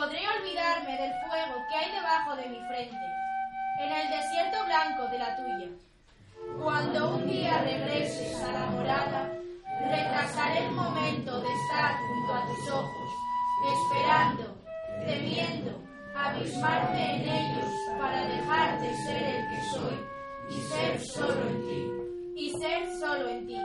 Podré olvidarme del fuego que hay debajo de mi frente, en el desierto blanco de la tuya. Cuando un día regreses a la morada, retrasaré el momento de estar junto a tus ojos, esperando, temiendo, abismarme en ellos para dejar de ser el que soy y ser solo en ti, y ser solo en ti.